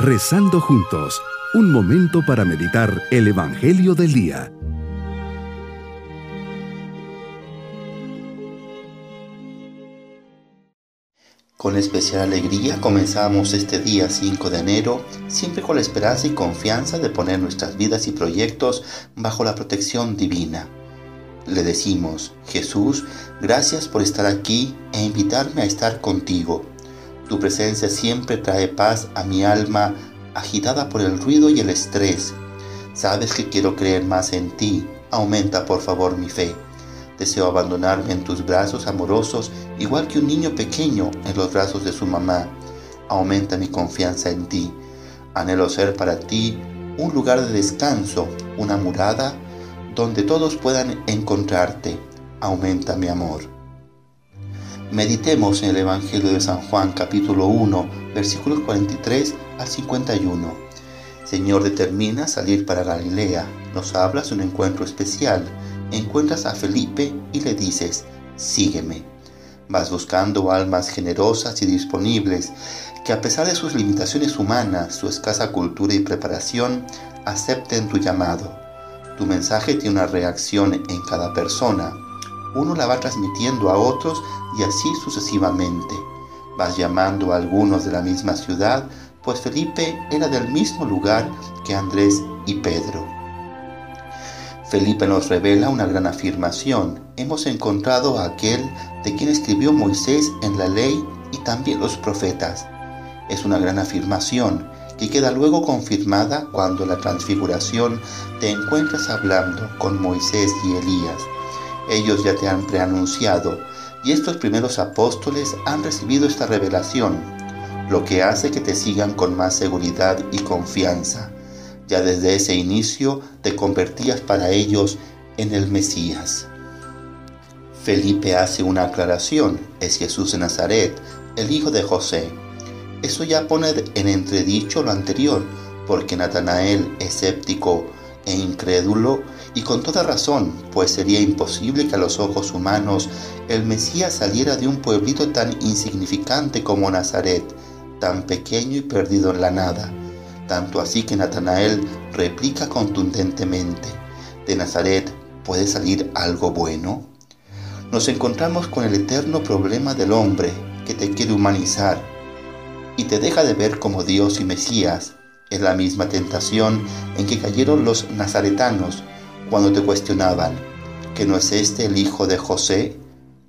Rezando juntos, un momento para meditar el Evangelio del Día. Con especial alegría comenzamos este día 5 de enero, siempre con la esperanza y confianza de poner nuestras vidas y proyectos bajo la protección divina. Le decimos, Jesús, gracias por estar aquí e invitarme a estar contigo. Tu presencia siempre trae paz a mi alma agitada por el ruido y el estrés. Sabes que quiero creer más en ti. Aumenta por favor mi fe. Deseo abandonarme en tus brazos amorosos, igual que un niño pequeño en los brazos de su mamá. Aumenta mi confianza en ti. Anhelo ser para ti un lugar de descanso, una murada donde todos puedan encontrarte. Aumenta mi amor. Meditemos en el Evangelio de San Juan capítulo 1 versículos 43 al 51. Señor determina salir para Galilea. Nos hablas de un encuentro especial. Encuentras a Felipe y le dices, sígueme. Vas buscando almas generosas y disponibles que a pesar de sus limitaciones humanas, su escasa cultura y preparación, acepten tu llamado. Tu mensaje tiene una reacción en cada persona uno la va transmitiendo a otros y así sucesivamente. Vas llamando a algunos de la misma ciudad, pues Felipe era del mismo lugar que Andrés y Pedro. Felipe nos revela una gran afirmación. Hemos encontrado a aquel de quien escribió Moisés en la ley y también los profetas. Es una gran afirmación que queda luego confirmada cuando la transfiguración te encuentras hablando con Moisés y Elías ellos ya te han preanunciado y estos primeros apóstoles han recibido esta revelación, lo que hace que te sigan con más seguridad y confianza. Ya desde ese inicio te convertías para ellos en el Mesías. Felipe hace una aclaración, es Jesús de Nazaret, el hijo de José. Eso ya pone en entredicho lo anterior, porque Natanael, escéptico e incrédulo, y con toda razón, pues sería imposible que a los ojos humanos el Mesías saliera de un pueblito tan insignificante como Nazaret, tan pequeño y perdido en la nada. Tanto así que Natanael replica contundentemente, ¿de Nazaret puede salir algo bueno? Nos encontramos con el eterno problema del hombre que te quiere humanizar y te deja de ver como Dios y Mesías. Es la misma tentación en que cayeron los nazaretanos cuando te cuestionaban que no es este el hijo de José,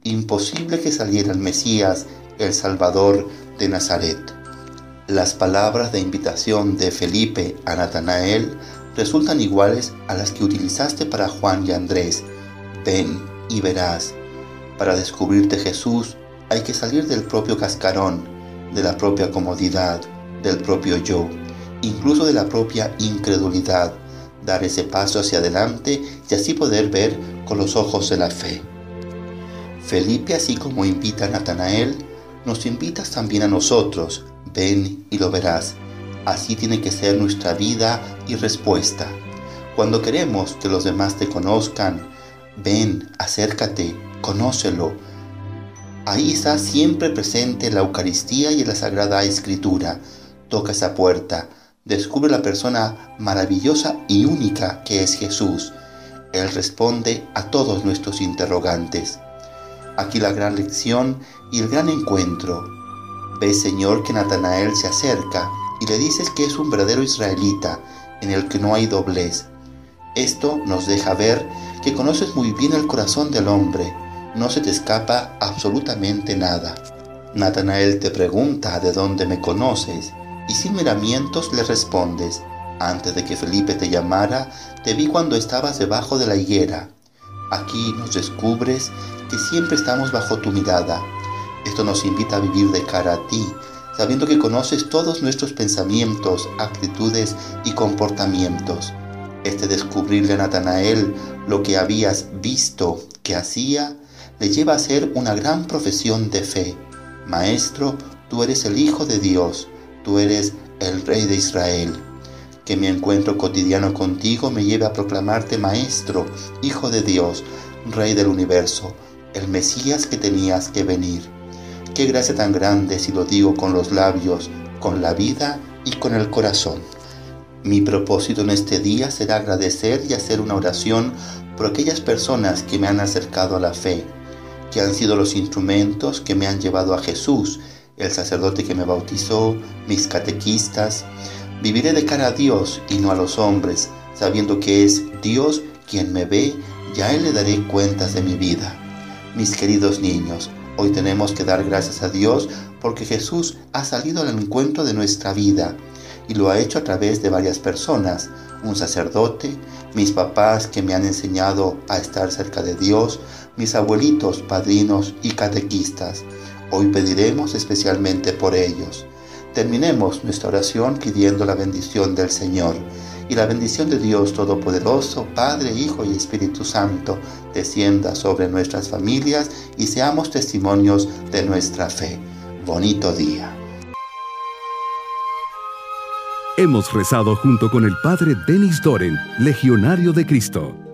imposible que saliera el Mesías, el Salvador de Nazaret. Las palabras de invitación de Felipe a Natanael resultan iguales a las que utilizaste para Juan y Andrés. Ven y verás. Para descubrirte Jesús hay que salir del propio cascarón, de la propia comodidad, del propio yo, incluso de la propia incredulidad dar ese paso hacia adelante y así poder ver con los ojos de la fe. Felipe, así como invita a Natanael, nos invitas también a nosotros, ven y lo verás. Así tiene que ser nuestra vida y respuesta. Cuando queremos que los demás te conozcan, ven, acércate, conócelo. Ahí está siempre presente la Eucaristía y la Sagrada Escritura. Toca esa puerta, descubre la persona maravillosa y única que es Jesús. Él responde a todos nuestros interrogantes. Aquí la gran lección y el gran encuentro. Ve, Señor, que Natanael se acerca y le dices que es un verdadero israelita, en el que no hay doblez. Esto nos deja ver que conoces muy bien el corazón del hombre, no se te escapa absolutamente nada. Natanael te pregunta de dónde me conoces y sin miramientos le respondes, antes de que Felipe te llamara, te vi cuando estabas debajo de la higuera. Aquí nos descubres que siempre estamos bajo tu mirada. Esto nos invita a vivir de cara a ti, sabiendo que conoces todos nuestros pensamientos, actitudes y comportamientos. Este descubrirle a Natanael lo que habías visto que hacía, le lleva a hacer una gran profesión de fe. Maestro, tú eres el Hijo de Dios tú eres el Rey de Israel. Que mi encuentro cotidiano contigo me lleve a proclamarte Maestro, Hijo de Dios, Rey del universo, el Mesías que tenías que venir. Qué gracia tan grande si lo digo con los labios, con la vida y con el corazón. Mi propósito en este día será agradecer y hacer una oración por aquellas personas que me han acercado a la fe, que han sido los instrumentos que me han llevado a Jesús, el sacerdote que me bautizó, mis catequistas. Viviré de cara a Dios y no a los hombres, sabiendo que es Dios quien me ve, ya Él le daré cuentas de mi vida. Mis queridos niños, hoy tenemos que dar gracias a Dios porque Jesús ha salido al encuentro de nuestra vida y lo ha hecho a través de varias personas, un sacerdote, mis papás que me han enseñado a estar cerca de Dios, mis abuelitos, padrinos y catequistas. Hoy pediremos especialmente por ellos. Terminemos nuestra oración pidiendo la bendición del Señor y la bendición de Dios Todopoderoso, Padre, Hijo y Espíritu Santo, descienda sobre nuestras familias y seamos testimonios de nuestra fe. Bonito día. Hemos rezado junto con el Padre Denis Doren, Legionario de Cristo.